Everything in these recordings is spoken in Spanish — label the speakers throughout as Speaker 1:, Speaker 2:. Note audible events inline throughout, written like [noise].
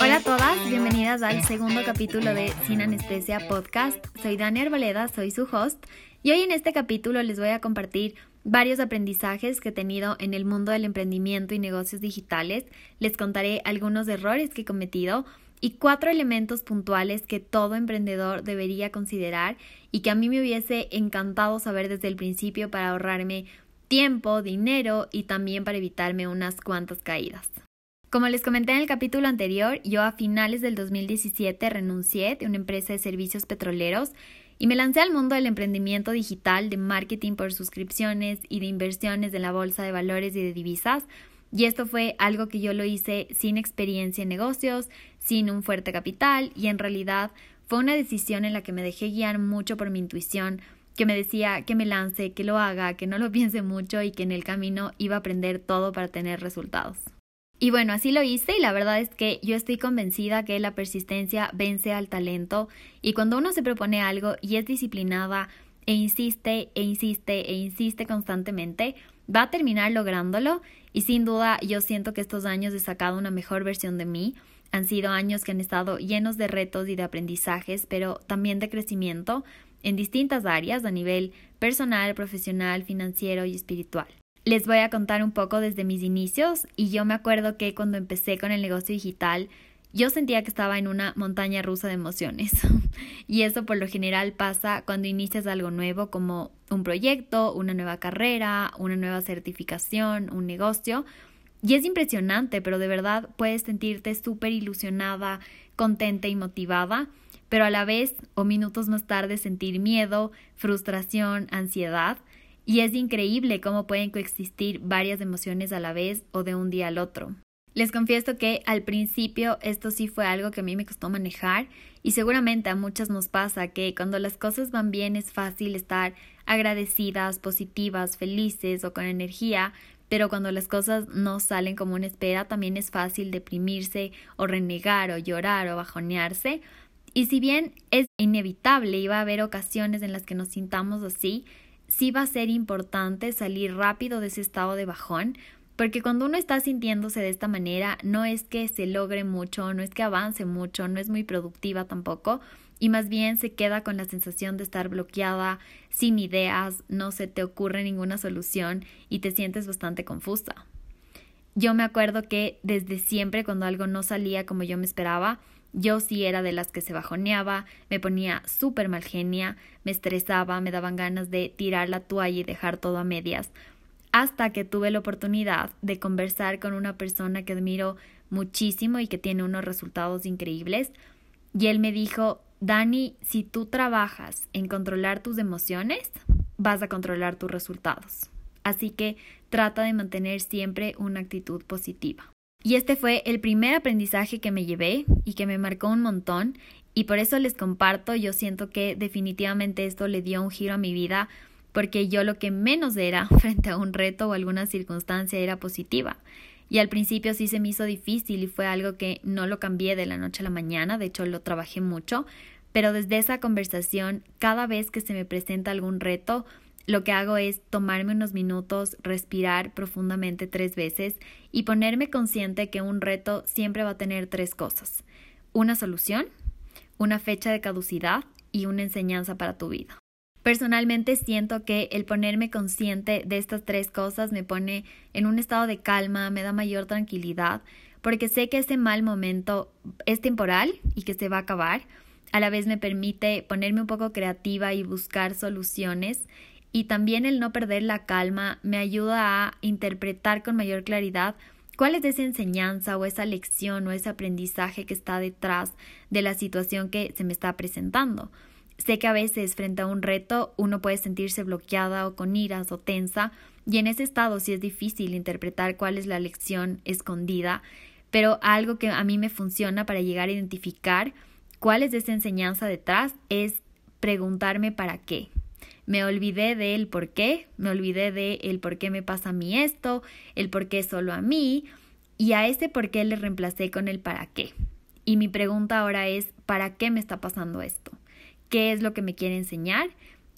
Speaker 1: Hola a todas, bienvenidas al segundo capítulo de Sin Anestesia Podcast. Soy Dani Arboleda, soy su host y hoy en este capítulo les voy a compartir varios aprendizajes que he tenido en el mundo del emprendimiento y negocios digitales. Les contaré algunos errores que he cometido y cuatro elementos puntuales que todo emprendedor debería considerar y que a mí me hubiese encantado saber desde el principio para ahorrarme tiempo, dinero y también para evitarme unas cuantas caídas. Como les comenté en el capítulo anterior, yo a finales del 2017 renuncié de una empresa de servicios petroleros y me lancé al mundo del emprendimiento digital, de marketing por suscripciones y de inversiones de la bolsa de valores y de divisas, y esto fue algo que yo lo hice sin experiencia en negocios, sin un fuerte capital y en realidad fue una decisión en la que me dejé guiar mucho por mi intuición, que me decía que me lance, que lo haga, que no lo [laughs] piense mucho y que en el camino iba a aprender todo para tener resultados. Y bueno, así lo hice y la verdad es que yo estoy convencida que la persistencia vence al talento y cuando uno se propone algo y es disciplinada e insiste e insiste e insiste constantemente, va a terminar lográndolo y sin duda yo siento que estos años he sacado una mejor versión de mí. Han sido años que han estado llenos de retos y de aprendizajes, pero también de crecimiento en distintas áreas a nivel personal, profesional, financiero y espiritual. Les voy a contar un poco desde mis inicios y yo me acuerdo que cuando empecé con el negocio digital yo sentía que estaba en una montaña rusa de emociones. [laughs] y eso por lo general pasa cuando inicias algo nuevo como un proyecto, una nueva carrera, una nueva certificación, un negocio. Y es impresionante, pero de verdad puedes sentirte súper ilusionada, contenta y motivada, pero a la vez o minutos más tarde sentir miedo, frustración, ansiedad. Y es increíble cómo pueden coexistir varias emociones a la vez o de un día al otro. Les confieso que al principio esto sí fue algo que a mí me costó manejar y seguramente a muchas nos pasa que cuando las cosas van bien es fácil estar agradecidas, positivas, felices o con energía, pero cuando las cosas no salen como una espera también es fácil deprimirse o renegar o llorar o bajonearse. Y si bien es inevitable y va a haber ocasiones en las que nos sintamos así, sí va a ser importante salir rápido de ese estado de bajón porque cuando uno está sintiéndose de esta manera, no es que se logre mucho, no es que avance mucho, no es muy productiva tampoco, y más bien se queda con la sensación de estar bloqueada, sin ideas, no se te ocurre ninguna solución y te sientes bastante confusa. Yo me acuerdo que desde siempre cuando algo no salía como yo me esperaba, yo sí era de las que se bajoneaba, me ponía súper mal genia, me estresaba, me daban ganas de tirar la toalla y dejar todo a medias, hasta que tuve la oportunidad de conversar con una persona que admiro muchísimo y que tiene unos resultados increíbles. Y él me dijo, Dani, si tú trabajas en controlar tus emociones, vas a controlar tus resultados. Así que trata de mantener siempre una actitud positiva. Y este fue el primer aprendizaje que me llevé y que me marcó un montón y por eso les comparto, yo siento que definitivamente esto le dio un giro a mi vida porque yo lo que menos era [laughs] frente a un reto o alguna circunstancia era positiva. Y al principio sí se me hizo difícil y fue algo que no lo cambié de la noche a la mañana, de hecho lo trabajé mucho, pero desde esa conversación, cada vez que se me presenta algún reto, lo que hago es tomarme unos minutos, respirar profundamente tres veces y ponerme consciente que un reto siempre va a tener tres cosas. Una solución, una fecha de caducidad y una enseñanza para tu vida. Personalmente siento que el ponerme consciente de estas tres cosas me pone en un estado de calma, me da mayor tranquilidad, porque sé que ese mal momento es temporal y que se va a acabar. A la vez me permite ponerme un poco creativa y buscar soluciones y también el no perder la calma me ayuda a interpretar con mayor claridad cuál es esa enseñanza o esa lección o ese aprendizaje que está detrás de la situación que se me está presentando. Sé que a veces frente a un reto uno puede sentirse bloqueada o con iras o tensa y en ese estado sí es difícil interpretar cuál es la lección escondida, pero algo que a mí me funciona para llegar a identificar cuál es esa enseñanza detrás es preguntarme para qué. Me olvidé del por qué, me olvidé de el por qué me pasa a mí esto, el por qué solo a mí, y a ese por qué le reemplacé con el para qué. Y mi pregunta ahora es, ¿para qué me está pasando esto? Qué es lo que me quiere enseñar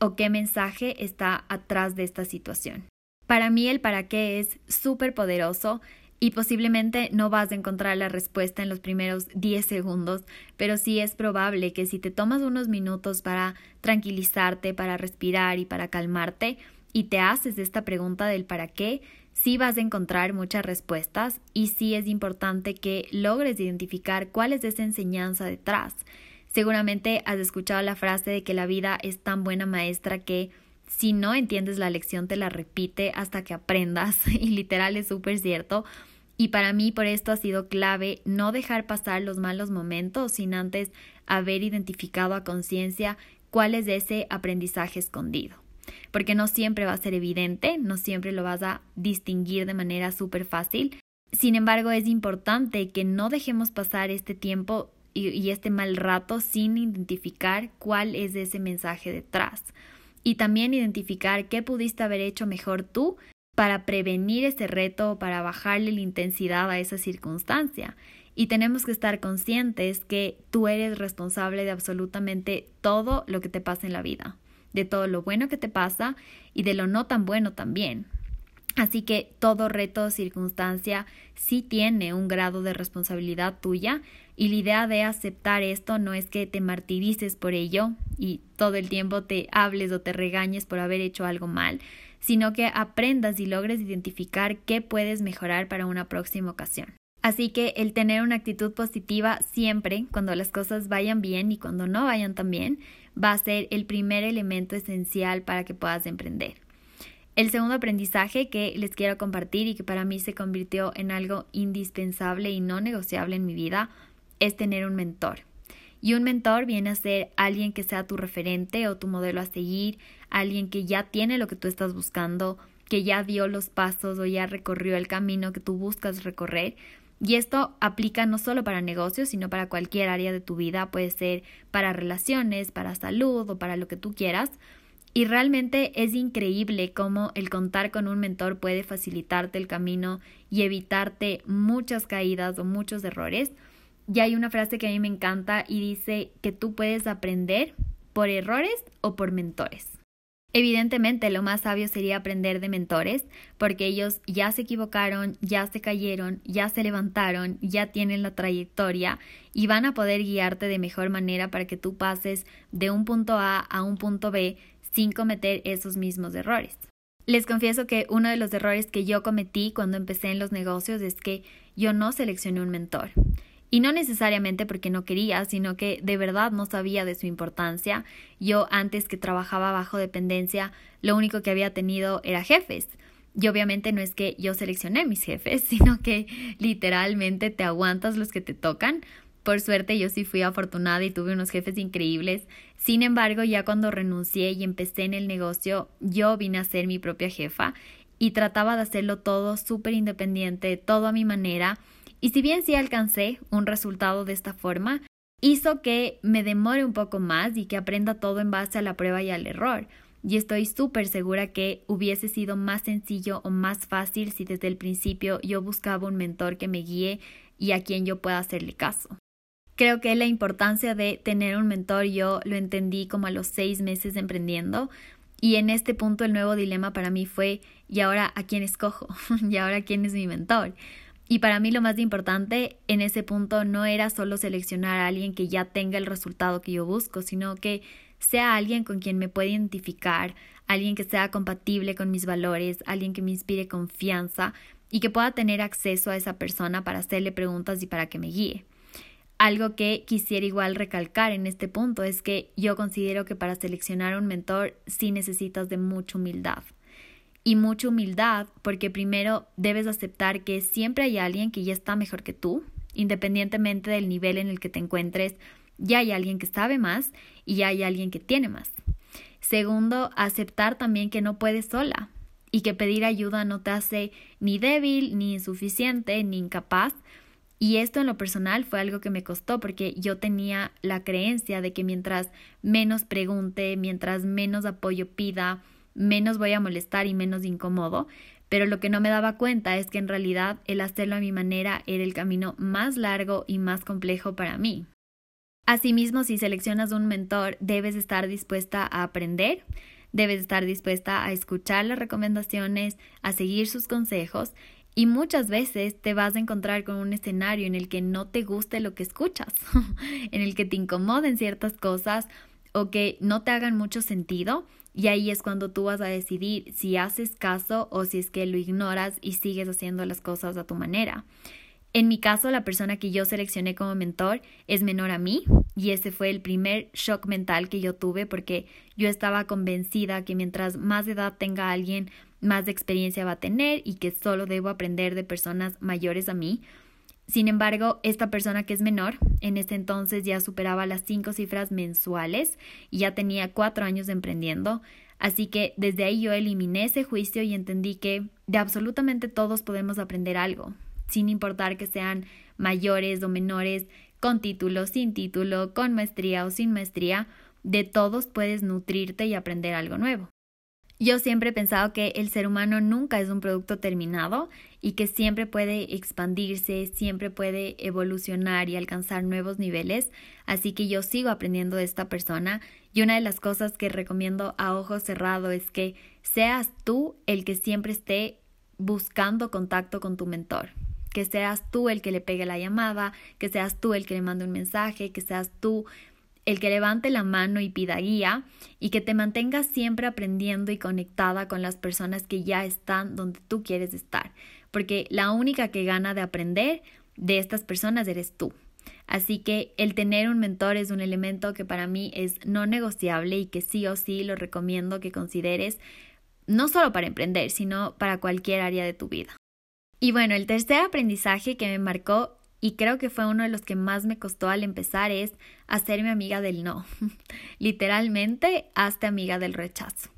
Speaker 1: o qué mensaje está atrás de esta situación. Para mí el para qué es súper poderoso y posiblemente no vas a encontrar la respuesta en los primeros 10 segundos, pero sí es probable que si te tomas unos minutos para tranquilizarte, para respirar y para calmarte, y te haces esta pregunta del para qué, sí vas a encontrar muchas respuestas y sí es importante que logres identificar cuál es esa enseñanza detrás. Seguramente has escuchado la frase de que la vida es tan buena maestra que si no entiendes la lección te la repite hasta que aprendas [laughs] y literal es súper cierto. Y para mí por esto ha sido clave no dejar pasar los malos momentos sin antes haber identificado a conciencia cuál es ese aprendizaje escondido. Porque no siempre va a ser evidente, no siempre lo vas a distinguir de manera súper fácil. Sin embargo, es importante que no dejemos pasar este tiempo y, este mal rato sin identificar cuál es ese mensaje detrás y también identificar qué pudiste haber hecho mejor tú para prevenir ese reto o para bajarle la intensidad a esa circunstancia. Y tenemos que estar conscientes que tú eres responsable de absolutamente todo lo que te pasa en la vida, de todo lo bueno que te pasa y de lo no tan bueno también. Así que todo reto o circunstancia sí tiene un grado de responsabilidad tuya y la idea de aceptar esto no es que te martirices por ello y todo el tiempo te hables o te regañes por haber hecho algo mal, sino que aprendas y logres identificar qué puedes mejorar para una próxima ocasión. Así que el tener una actitud positiva siempre, cuando las cosas vayan bien y cuando no vayan tan bien, va a ser el primer elemento esencial para que puedas emprender. El segundo aprendizaje que les quiero compartir y que para mí se convirtió en algo indispensable y no negociable en mi vida es tener un mentor. Y un mentor viene a ser alguien que sea tu referente o tu modelo a seguir, alguien que ya tiene lo que tú estás buscando, que ya dio los pasos o ya recorrió el camino que tú buscas recorrer. Y esto aplica no solo para negocios, sino para cualquier área de tu vida, puede ser para relaciones, para salud o para lo que tú quieras. Y realmente es increíble cómo el contar con un mentor puede facilitarte el camino y evitarte muchas caídas o muchos errores. Y hay una frase que a mí me encanta y dice que tú puedes aprender por errores o por mentores. Evidentemente lo más sabio sería aprender de mentores, porque ellos ya se equivocaron, ya se cayeron, ya se levantaron, ya tienen la trayectoria y van a poder guiarte de mejor manera para que tú pases de un punto A a un punto B sin cometer esos mismos errores. Les confieso que uno de los errores que yo cometí cuando empecé en los negocios es que yo no seleccioné un mentor. Y no necesariamente porque no quería, sino que de verdad no sabía de su importancia. Yo antes que trabajaba bajo dependencia, lo único que había tenido era jefes. Y obviamente no es que yo seleccioné mis jefes, [laughs] sino que literalmente te aguantas los que te tocan por suerte yo sí fui afortunada y tuve unos jefes increíbles. Sin embargo, ya cuando renuncié y empecé en el negocio, yo vine a ser mi propia jefa y trataba de hacerlo todo súper independiente, todo a mi manera. Y si bien sí alcancé un resultado de esta forma, hizo que me demore un poco más y que aprenda todo en base a la prueba y al error. Y estoy súper segura que hubiese sido más sencillo o más fácil si desde el principio yo buscaba un mentor que me guíe y a quien yo pueda hacerle caso. Creo que la importancia de tener un mentor yo lo entendí como a los seis meses emprendiendo y en este punto el nuevo dilema para mí fue ¿y ahora a quién escojo? [laughs] ¿y ahora quién es mi mentor? Y para mí lo más importante en ese punto no era solo seleccionar a alguien que ya tenga el resultado que yo busco, sino que sea alguien con quien me pueda identificar, alguien que sea compatible con mis valores, alguien que me inspire confianza y que pueda tener acceso a esa persona para hacerle preguntas y para que me guíe. Algo que quisiera igual recalcar en este punto es que yo considero que para seleccionar un mentor sí necesitas de mucha humildad. Y mucha humildad porque primero debes aceptar que siempre hay alguien que ya está mejor que tú, independientemente del nivel en el que te encuentres, ya hay alguien que sabe más y ya hay alguien que tiene más. Segundo, aceptar también que no puedes sola y que pedir ayuda no te hace ni débil, ni insuficiente, ni incapaz, y esto en lo personal fue algo que me costó porque yo tenía la creencia de que mientras menos pregunte, mientras menos apoyo pida, menos voy a molestar y menos incómodo. Pero lo que no me daba cuenta es que en realidad el hacerlo a mi manera era el camino más largo y más complejo para mí. Asimismo, si seleccionas un mentor, debes estar dispuesta a aprender, debes estar dispuesta a escuchar las recomendaciones, a seguir sus consejos y muchas veces te vas a encontrar con un escenario en el que no te guste lo que escuchas, [laughs] en el que te incomoden ciertas cosas o que no te hagan mucho sentido y ahí es cuando tú vas a decidir si haces caso o si es que lo ignoras y sigues haciendo las cosas a tu manera. En mi caso, la persona que yo seleccioné como mentor es menor a mí y ese fue el primer shock mental que yo tuve porque yo estaba convencida que mientras más edad tenga alguien, más experiencia va a tener y que solo debo aprender de personas mayores a mí. Sin embargo, esta persona que es menor, en ese entonces ya superaba las cinco cifras mensuales y ya tenía cuatro años emprendiendo. Así que desde ahí yo eliminé ese juicio y entendí que de absolutamente todos podemos aprender algo sin importar que sean mayores o menores, con título, sin título, con maestría o sin maestría, de todos puedes nutrirte y aprender algo nuevo. Yo siempre he pensado que el ser humano nunca es un producto terminado y que siempre puede expandirse, siempre puede evolucionar y alcanzar nuevos niveles, así que yo sigo aprendiendo de esta persona y una de las cosas que recomiendo a ojo cerrado es que seas tú el que siempre esté buscando contacto con tu mentor que seas tú el que le pegue la llamada, que seas tú el que le mande un mensaje, que seas tú el que levante la mano y pida guía y que te mantengas siempre aprendiendo y conectada con las personas que ya están donde tú quieres estar, porque la única que gana de aprender de estas personas eres tú. Así que el tener un mentor es un elemento que para mí es no negociable y que sí o sí lo recomiendo que consideres no solo para emprender, sino para cualquier área de tu vida. Y bueno, el tercer aprendizaje que me marcó y creo que fue uno de los que más me costó al empezar es hacerme amiga del no. [laughs] Literalmente, hazte amiga del rechazo.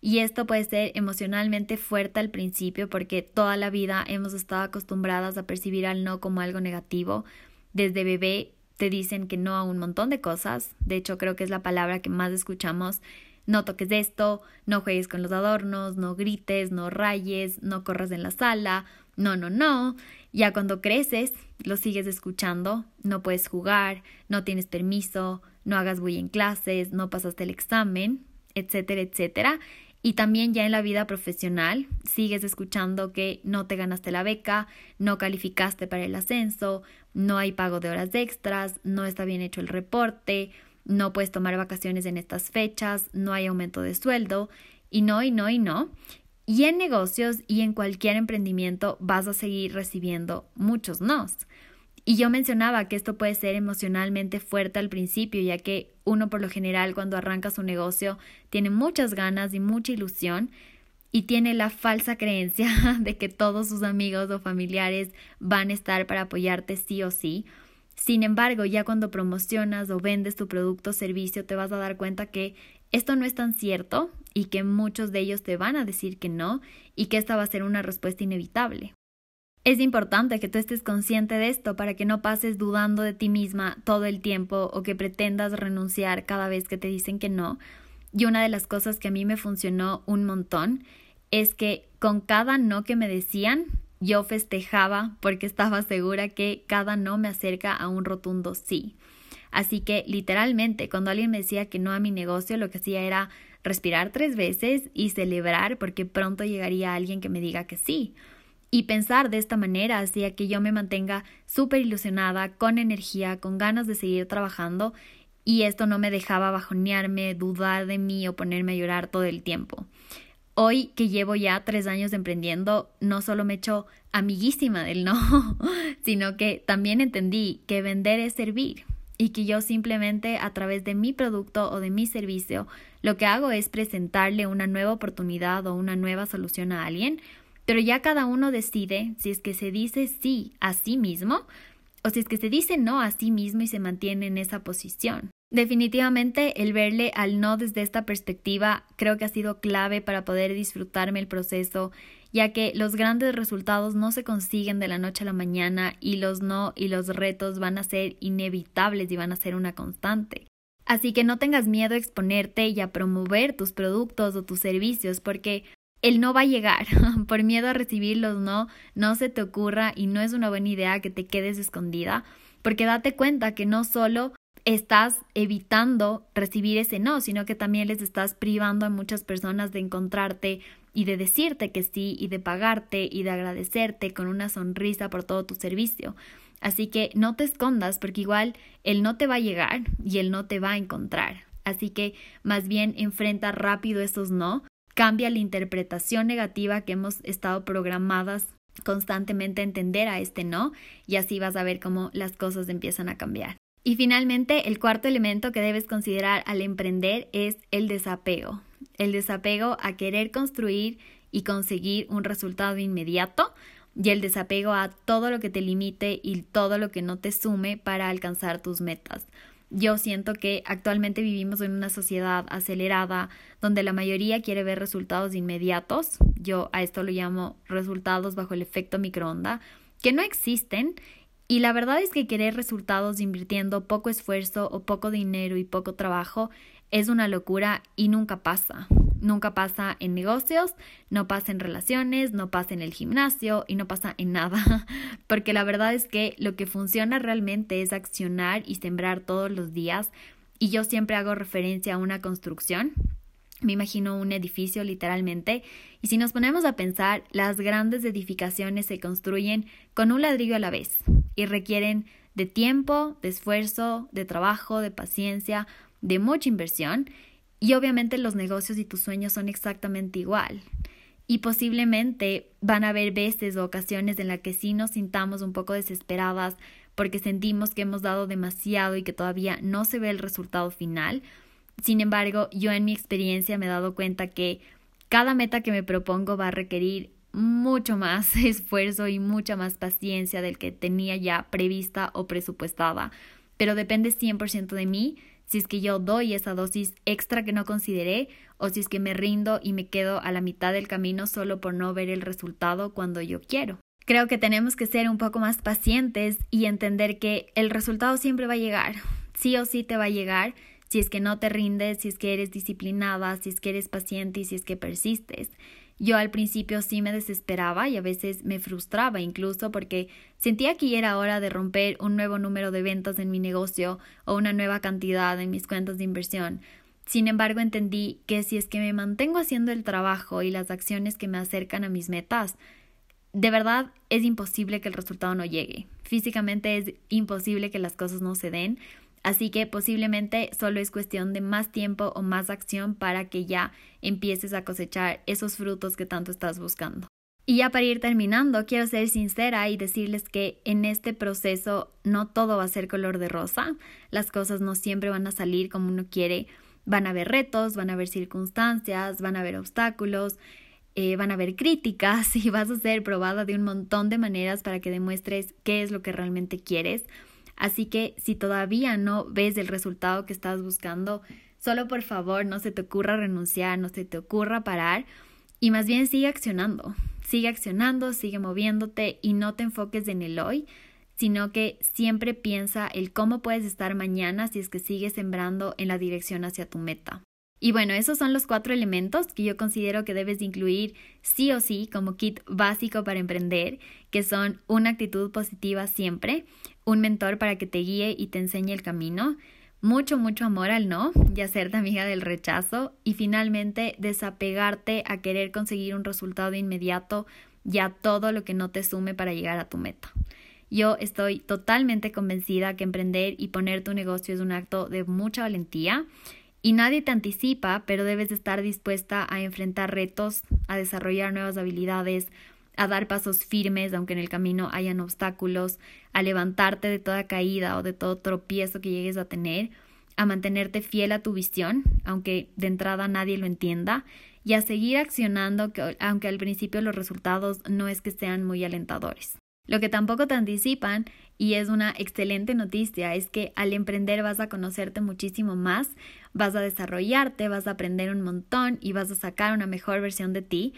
Speaker 1: Y esto puede ser emocionalmente fuerte al principio porque toda la vida hemos estado acostumbradas a percibir al no como algo negativo. Desde bebé te dicen que no a un montón de cosas. De hecho, creo que es la palabra que más escuchamos. No toques esto, no juegues con los adornos, no grites, no rayes, no corras en la sala, no, no, no. Ya cuando creces, lo sigues escuchando, no puedes jugar, no tienes permiso, no hagas bulla en clases, no pasaste el examen, etcétera, etcétera. Y también ya en la vida profesional sigues escuchando que no te ganaste la beca, no calificaste para el ascenso, no hay pago de horas extras, no está bien hecho el reporte, no puedes tomar vacaciones en estas fechas, no hay aumento de sueldo, y no, y no, y no. Y en negocios y en cualquier emprendimiento vas a seguir recibiendo muchos nos. Y yo mencionaba que esto puede ser emocionalmente fuerte al principio, ya que uno por lo general cuando arranca su negocio tiene muchas ganas y mucha ilusión y tiene la falsa creencia [laughs] de que todos sus amigos o familiares van a estar para apoyarte sí o sí. Sin embargo, ya cuando promocionas o vendes tu producto o servicio, te vas a dar cuenta que esto no es tan cierto y que muchos de ellos te van a decir que no y que esta va a ser una respuesta inevitable. Es importante que tú estés consciente de esto para que no pases dudando de ti misma todo el tiempo o que pretendas renunciar cada vez que te dicen que no. Y una de las cosas que a mí me funcionó un montón es que con cada no que me decían, yo festejaba porque estaba segura que cada no me acerca a un rotundo sí. Así que literalmente cuando alguien me decía que no a mi negocio, lo que hacía era respirar tres veces y celebrar porque pronto llegaría alguien que me diga que sí. Y pensar de esta manera hacía que yo me mantenga súper ilusionada, con energía, con ganas de seguir trabajando y esto no me dejaba bajonearme, dudar de mí o ponerme a llorar todo el tiempo. Hoy que llevo ya tres años emprendiendo, no solo me echo amiguísima del no, [laughs] sino que también entendí que vender es servir y que yo simplemente a través de mi producto o de mi servicio lo que hago es presentarle una nueva oportunidad o una nueva solución a alguien, pero ya cada uno decide si es que se dice sí a sí mismo o si es que se dice no a sí mismo y se mantiene en esa posición. Definitivamente el verle al no desde esta perspectiva creo que ha sido clave para poder disfrutarme el proceso ya que los grandes resultados no se consiguen de la noche a la mañana y los no y los retos van a ser inevitables y van a ser una constante. Así que no tengas miedo a exponerte y a promover tus productos o tus servicios porque el no va a llegar. [laughs] Por miedo a recibir los no, no se te ocurra y no es una buena idea que te quedes escondida porque date cuenta que no solo estás evitando recibir ese no, sino que también les estás privando a muchas personas de encontrarte y de decirte que sí y de pagarte y de agradecerte con una sonrisa por todo tu servicio. Así que no te escondas porque igual él no te va a llegar y él no te va a encontrar. Así que más bien enfrenta rápido esos no, cambia la interpretación negativa que hemos estado programadas constantemente a entender a este no y así vas a ver cómo las cosas empiezan a cambiar. Y finalmente, el cuarto elemento que debes considerar al emprender es el desapego. El desapego a querer construir y conseguir un resultado inmediato y el desapego a todo lo que te limite y todo lo que no te sume para alcanzar tus metas. Yo siento que actualmente vivimos en una sociedad acelerada donde la mayoría quiere ver resultados inmediatos. Yo a esto lo llamo resultados bajo el efecto microonda, que no existen y la verdad es que querer resultados invirtiendo poco esfuerzo o poco dinero y poco trabajo es una locura y nunca pasa. Nunca pasa en negocios, no pasa en relaciones, no pasa en el gimnasio y no pasa en nada. [laughs] Porque la verdad es que lo que funciona realmente es accionar y sembrar todos los días. Y yo siempre hago referencia a una construcción. Me imagino un edificio literalmente. Y si nos ponemos a pensar, las grandes edificaciones se construyen con un ladrillo a la vez y requieren de tiempo, de esfuerzo, de trabajo, de paciencia, de mucha inversión y obviamente los negocios y tus sueños son exactamente igual. Y posiblemente van a haber veces o ocasiones en las que sí nos sintamos un poco desesperadas porque sentimos que hemos dado demasiado y que todavía no se ve el resultado final. Sin embargo, yo en mi experiencia me he dado cuenta que cada meta que me propongo va a requerir mucho más [laughs] esfuerzo y mucha más paciencia del que tenía ya prevista o presupuestada, pero depende 100% de mí si es que yo doy esa dosis extra que no consideré o si es que me rindo y me quedo a la mitad del camino solo por no ver el resultado cuando yo quiero. Creo que tenemos que ser un poco más pacientes y entender que el resultado siempre va a llegar, sí o sí te va a llegar si es que no te rindes, si es que eres disciplinada, si es que eres paciente y si es que persistes. Yo al principio sí me desesperaba y a veces me frustraba incluso porque sentía que ya era hora de romper un nuevo número de ventas en mi negocio o una nueva cantidad en mis cuentas de inversión. Sin embargo, entendí que si es que me mantengo haciendo el trabajo y las acciones que me acercan a mis metas, de verdad es imposible que el resultado no llegue. Físicamente es imposible que las cosas no se den, Así que posiblemente solo es cuestión de más tiempo o más acción para que ya empieces a cosechar esos frutos que tanto estás buscando. Y ya para ir terminando, quiero ser sincera y decirles que en este proceso no todo va a ser color de rosa, las cosas no siempre van a salir como uno quiere, van a haber retos, van a haber circunstancias, van a haber obstáculos, eh, van a haber críticas [laughs] y vas a ser probada de un montón de maneras para que demuestres qué es lo que realmente quieres. Así que si todavía no ves el resultado que estás buscando, solo por favor no se te ocurra renunciar, no se te ocurra parar y más bien sigue accionando. Sigue accionando, sigue moviéndote y no te enfoques en el hoy, sino que siempre piensa el cómo puedes estar mañana si es que sigues sembrando en la dirección hacia tu meta. Y bueno, esos son los cuatro elementos que yo considero que debes incluir sí o sí como kit básico para emprender, que son una actitud positiva siempre, un mentor para que te guíe y te enseñe el camino, mucho, mucho amor al no y hacerte amiga del rechazo y finalmente desapegarte a querer conseguir un resultado inmediato y a todo lo que no te sume para llegar a tu meta. Yo estoy totalmente convencida que emprender y poner tu negocio es un acto de mucha valentía y nadie te anticipa, pero debes estar dispuesta a enfrentar retos, a desarrollar nuevas habilidades, a dar pasos firmes aunque en el camino hayan obstáculos, a levantarte de toda caída o de todo tropiezo que llegues a tener, a mantenerte fiel a tu visión, aunque de entrada nadie lo entienda, y a seguir accionando aunque al principio los resultados no es que sean muy alentadores. Lo que tampoco te anticipan, y es una excelente noticia, es que al emprender vas a conocerte muchísimo más, vas a desarrollarte, vas a aprender un montón y vas a sacar una mejor versión de ti.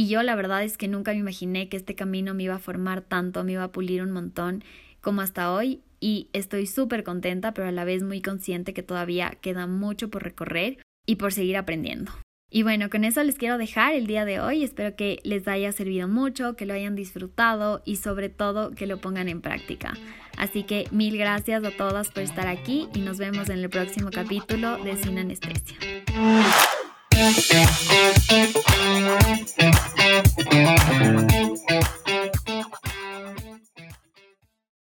Speaker 1: Y yo la verdad es que nunca me imaginé que este camino me iba a formar tanto, me iba a pulir un montón como hasta hoy y estoy súper contenta, pero a la vez muy consciente que todavía queda mucho por recorrer y por seguir aprendiendo. Y bueno, con eso les quiero dejar el día de hoy. Espero que les haya servido mucho, que lo hayan disfrutado y sobre todo que lo pongan en práctica. Así que mil gracias a todas por estar aquí y nos vemos en el próximo capítulo de Sin Anestesia. Thank you.